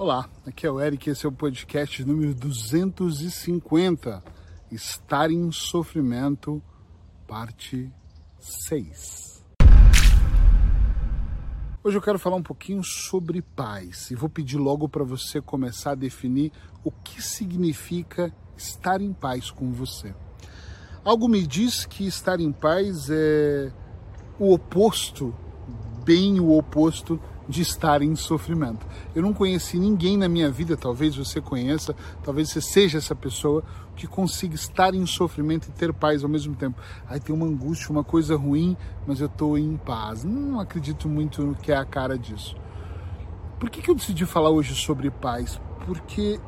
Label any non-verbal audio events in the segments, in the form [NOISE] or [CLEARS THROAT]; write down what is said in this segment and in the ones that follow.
Olá, aqui é o Eric, esse é o podcast número 250, Estar em Sofrimento, parte 6. Hoje eu quero falar um pouquinho sobre paz e vou pedir logo para você começar a definir o que significa estar em paz com você. Algo me diz que estar em paz é o oposto, bem o oposto de estar em sofrimento. Eu não conheci ninguém na minha vida, talvez você conheça, talvez você seja essa pessoa que consiga estar em sofrimento e ter paz ao mesmo tempo. Aí tem uma angústia, uma coisa ruim, mas eu estou em paz. Não acredito muito no que é a cara disso. Por que, que eu decidi falar hoje sobre paz? Porque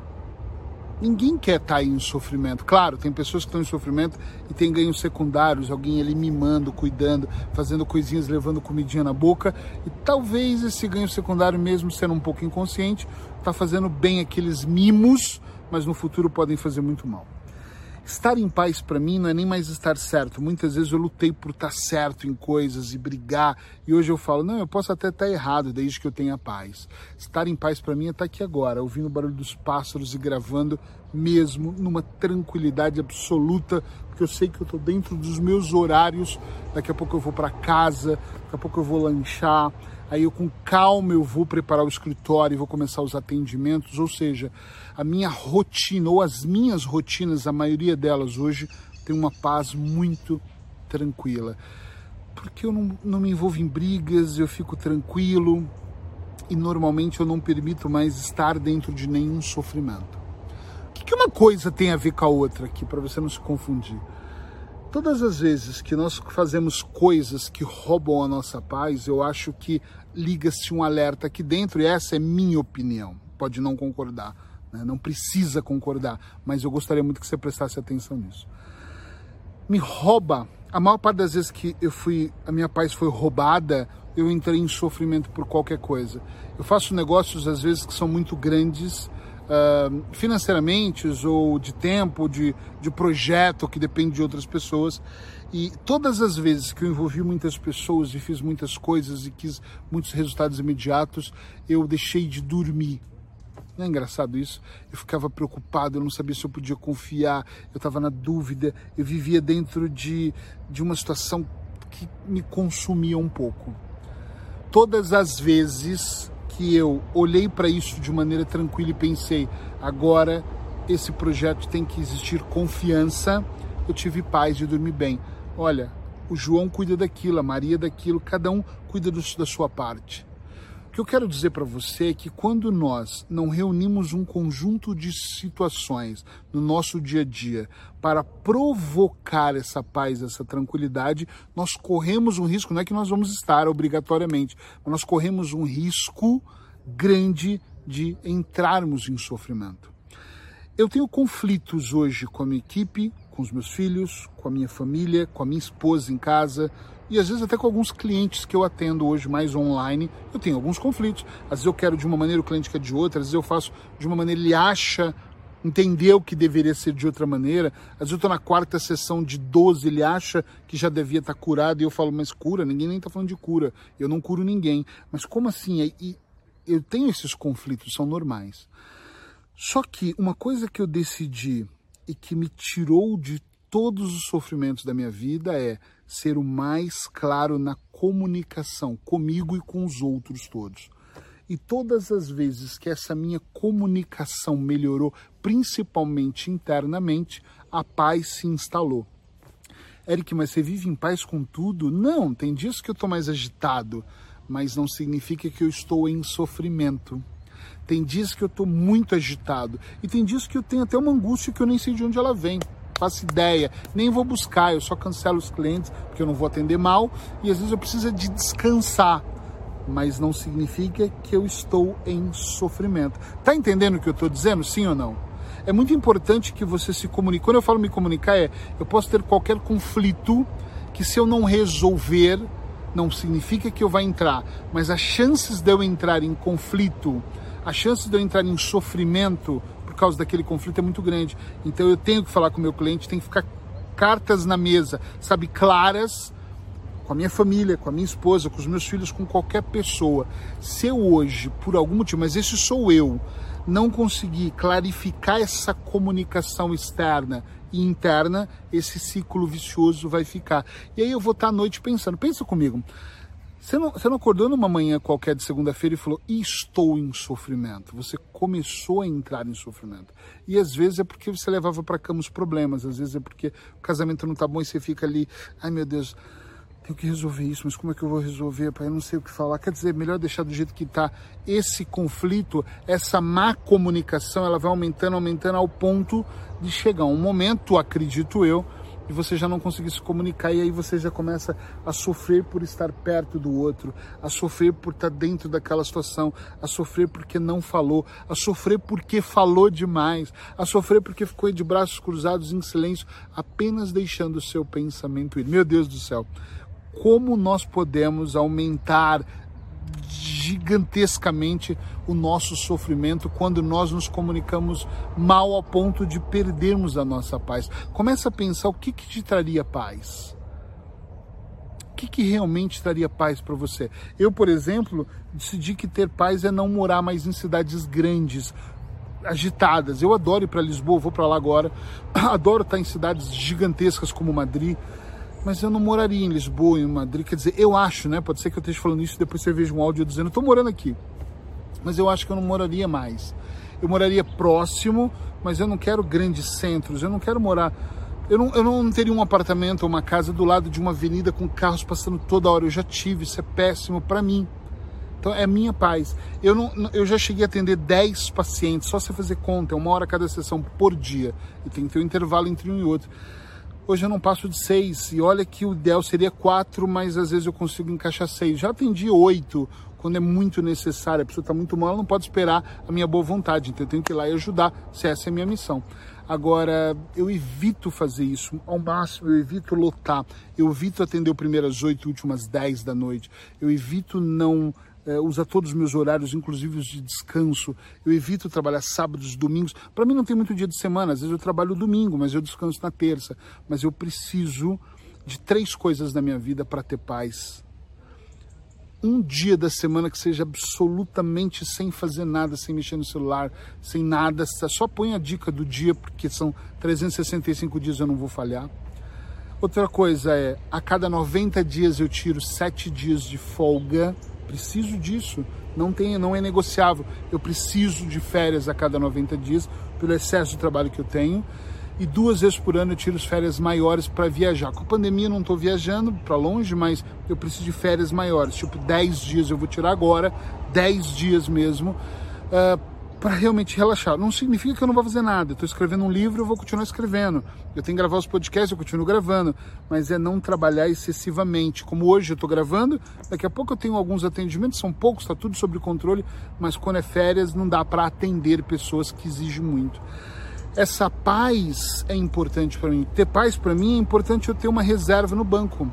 Ninguém quer estar tá em sofrimento. Claro, tem pessoas que estão em sofrimento e tem ganhos secundários, alguém ali mimando, cuidando, fazendo coisinhas, levando comidinha na boca. E talvez esse ganho secundário, mesmo sendo um pouco inconsciente, está fazendo bem aqueles mimos, mas no futuro podem fazer muito mal. Estar em paz para mim não é nem mais estar certo. Muitas vezes eu lutei por estar certo em coisas e brigar, e hoje eu falo, não, eu posso até estar errado desde que eu tenha paz. Estar em paz para mim é estar aqui agora, ouvindo o barulho dos pássaros e gravando mesmo numa tranquilidade absoluta, porque eu sei que eu estou dentro dos meus horários. Daqui a pouco eu vou para casa, daqui a pouco eu vou lanchar, aí eu com calma eu vou preparar o escritório e vou começar os atendimentos, ou seja, a minha rotina ou as minhas rotinas, a maioria delas hoje tem uma paz muito tranquila. Porque eu não, não me envolvo em brigas, eu fico tranquilo e normalmente eu não permito mais estar dentro de nenhum sofrimento. O que, que uma coisa tem a ver com a outra aqui, para você não se confundir? Todas as vezes que nós fazemos coisas que roubam a nossa paz, eu acho que liga-se um alerta aqui dentro, e essa é minha opinião. Pode não concordar, né? não precisa concordar, mas eu gostaria muito que você prestasse atenção nisso. Me rouba, a maior parte das vezes que eu fui, a minha paz foi roubada, eu entrei em sofrimento por qualquer coisa. Eu faço negócios às vezes que são muito grandes, uh, financeiramente ou de tempo, de, de projeto que depende de outras pessoas. E todas as vezes que eu envolvi muitas pessoas e fiz muitas coisas e quis muitos resultados imediatos, eu deixei de dormir. Não é engraçado isso? Eu ficava preocupado, eu não sabia se eu podia confiar, eu estava na dúvida, eu vivia dentro de, de uma situação que me consumia um pouco. Todas as vezes que eu olhei para isso de maneira tranquila e pensei, agora esse projeto tem que existir confiança, eu tive paz de dormir bem. Olha, o João cuida daquilo, a Maria daquilo, cada um cuida do, da sua parte. Que eu quero dizer para você é que quando nós não reunimos um conjunto de situações no nosso dia a dia para provocar essa paz, essa tranquilidade, nós corremos um risco, não é que nós vamos estar obrigatoriamente, mas nós corremos um risco grande de entrarmos em sofrimento. Eu tenho conflitos hoje com a minha equipe, com os meus filhos, com a minha família, com a minha esposa em casa, e às vezes até com alguns clientes que eu atendo hoje mais online, eu tenho alguns conflitos. Às vezes eu quero de uma maneira, o cliente quer de outra, às vezes eu faço de uma maneira, ele acha, entendeu que deveria ser de outra maneira. Às vezes eu estou na quarta sessão de 12, ele acha que já devia estar tá curado, e eu falo, mas cura? Ninguém nem está falando de cura, eu não curo ninguém. Mas como assim? E eu tenho esses conflitos, são normais. Só que uma coisa que eu decidi e que me tirou de todos os sofrimentos da minha vida é ser o mais claro na comunicação comigo e com os outros todos. E todas as vezes que essa minha comunicação melhorou, principalmente internamente, a paz se instalou. Eric, mas você vive em paz com tudo? Não, tem dias que eu estou mais agitado, mas não significa que eu estou em sofrimento. Tem dias que eu estou muito agitado e tem dias que eu tenho até uma angústia que eu nem sei de onde ela vem faço ideia, nem vou buscar, eu só cancelo os clientes porque eu não vou atender mal e às vezes eu preciso de descansar, mas não significa que eu estou em sofrimento. Tá entendendo o que eu estou dizendo, sim ou não? É muito importante que você se comunique. Quando eu falo me comunicar, é eu posso ter qualquer conflito que se eu não resolver, não significa que eu vá entrar, mas as chances de eu entrar em conflito, as chances de eu entrar em sofrimento causa daquele conflito é muito grande. Então eu tenho que falar com o meu cliente, tem que ficar cartas na mesa, sabe, claras, com a minha família, com a minha esposa, com os meus filhos, com qualquer pessoa. Se eu hoje, por algum motivo, mas esse sou eu, não conseguir clarificar essa comunicação externa e interna, esse ciclo vicioso vai ficar. E aí eu vou estar à noite pensando, pensa comigo, você não, você não acordou numa manhã qualquer de segunda-feira e falou, estou em sofrimento. Você começou a entrar em sofrimento. E às vezes é porque você levava para cama os problemas, às vezes é porque o casamento não tá bom e você fica ali, ai meu Deus, tenho que resolver isso, mas como é que eu vou resolver, pai? Eu não sei o que falar. Quer dizer, melhor deixar do jeito que está. Esse conflito, essa má comunicação, ela vai aumentando, aumentando ao ponto de chegar um momento, acredito eu, e você já não conseguir se comunicar e aí você já começa a sofrer por estar perto do outro, a sofrer por estar dentro daquela situação, a sofrer porque não falou, a sofrer porque falou demais, a sofrer porque ficou de braços cruzados em silêncio, apenas deixando o seu pensamento ir. Meu Deus do céu como nós podemos aumentar gigantescamente o nosso sofrimento quando nós nos comunicamos mal ao ponto de perdermos a nossa paz. Começa a pensar o que, que te traria paz. O que, que realmente traria paz para você? Eu, por exemplo, decidi que ter paz é não morar mais em cidades grandes, agitadas. Eu adoro ir para Lisboa, vou para lá agora. [CLEARS THROAT] Adoro estar em cidades gigantescas como Madrid mas eu não moraria em Lisboa, em Madrid. Quer dizer, eu acho, né? Pode ser que eu esteja falando isso e depois você veja um áudio dizendo, estou morando aqui. Mas eu acho que eu não moraria mais. Eu moraria próximo, mas eu não quero grandes centros. Eu não quero morar. Eu não, eu não teria um apartamento ou uma casa do lado de uma avenida com carros passando toda hora. Eu já tive, isso é péssimo para mim. Então é minha paz. Eu, não, eu já cheguei a atender 10 pacientes, só você fazer conta, é uma hora cada sessão por dia. E tem que ter um intervalo entre um e outro. Hoje eu não passo de seis. E olha que o ideal seria quatro, mas às vezes eu consigo encaixar seis. Já atendi oito quando é muito necessário. A pessoa está muito mal, ela não pode esperar a minha boa vontade. Então eu tenho que ir lá e ajudar, se essa é a minha missão. Agora, eu evito fazer isso ao máximo, eu evito lotar, eu evito atender o primeiro às oito, últimas dez da noite, eu evito não é, usa todos os meus horários, inclusive os de descanso. Eu evito trabalhar sábados, domingos. Para mim não tem muito dia de semana, às vezes eu trabalho domingo, mas eu descanso na terça. Mas eu preciso de três coisas na minha vida para ter paz. Um dia da semana que seja absolutamente sem fazer nada, sem mexer no celular, sem nada. Só põe a dica do dia, porque são 365 dias eu não vou falhar. Outra coisa é, a cada 90 dias eu tiro 7 dias de folga preciso disso, não, tem, não é negociável. Eu preciso de férias a cada 90 dias pelo excesso de trabalho que eu tenho. E duas vezes por ano eu tiro as férias maiores para viajar. Com a pandemia eu não estou viajando para longe, mas eu preciso de férias maiores. Tipo, 10 dias eu vou tirar agora, 10 dias mesmo, uh, para realmente relaxar. Não significa que eu não vou fazer nada. Estou escrevendo um livro, eu vou continuar escrevendo. Eu tenho que gravar os podcasts, eu continuo gravando. Mas é não trabalhar excessivamente. Como hoje eu estou gravando, daqui a pouco eu tenho alguns atendimentos, são poucos, está tudo sob controle. Mas quando é férias, não dá para atender pessoas que exigem muito. Essa paz é importante para mim. Ter paz para mim é importante eu ter uma reserva no banco.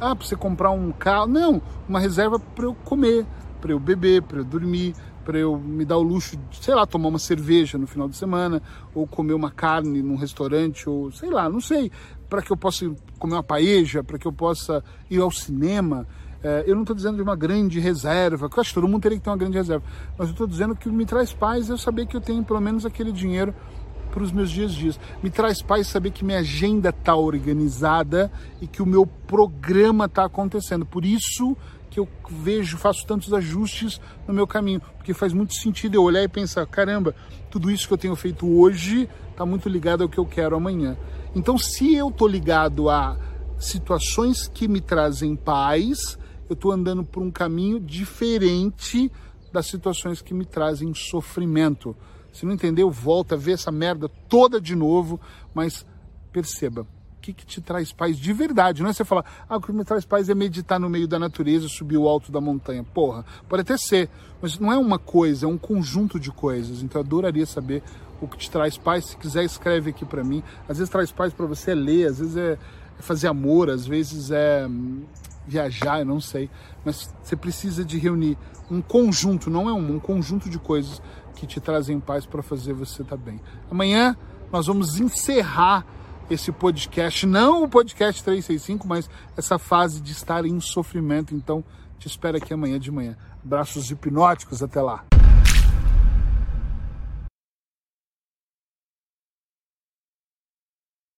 Ah, para você comprar um carro? Não, uma reserva para eu comer, para eu beber, para eu dormir, para eu me dar o luxo de, sei lá, tomar uma cerveja no final de semana, ou comer uma carne num restaurante, ou sei lá, não sei, para que eu possa comer uma paeja, para que eu possa ir ao cinema. É, eu não estou dizendo de uma grande reserva, que acho que todo mundo teria que ter uma grande reserva, mas eu estou dizendo que me traz paz eu saber que eu tenho pelo menos aquele dinheiro para os meus dias dias. Me traz paz saber que minha agenda está organizada e que o meu programa está acontecendo. Por isso que eu vejo, faço tantos ajustes no meu caminho, porque faz muito sentido eu olhar e pensar, caramba, tudo isso que eu tenho feito hoje está muito ligado ao que eu quero amanhã. Então, se eu estou ligado a situações que me trazem paz, eu estou andando por um caminho diferente das situações que me trazem sofrimento. Se não entendeu, volta, vê essa merda toda de novo, mas perceba, que, que te traz paz de verdade. Não é você falar, ah, o que me traz paz é meditar no meio da natureza, subir o alto da montanha. Porra, pode até ser, mas não é uma coisa, é um conjunto de coisas. Então eu adoraria saber o que te traz paz. Se quiser, escreve aqui para mim. Às vezes traz paz para você é ler, às vezes é, é fazer amor, às vezes é hum, viajar, eu não sei. Mas você precisa de reunir um conjunto, não é um, um conjunto de coisas que te trazem paz para fazer você estar tá bem. Amanhã nós vamos encerrar esse podcast, não o podcast 365, mas essa fase de estar em sofrimento. Então, te espero aqui amanhã de manhã. Abraços hipnóticos, até lá.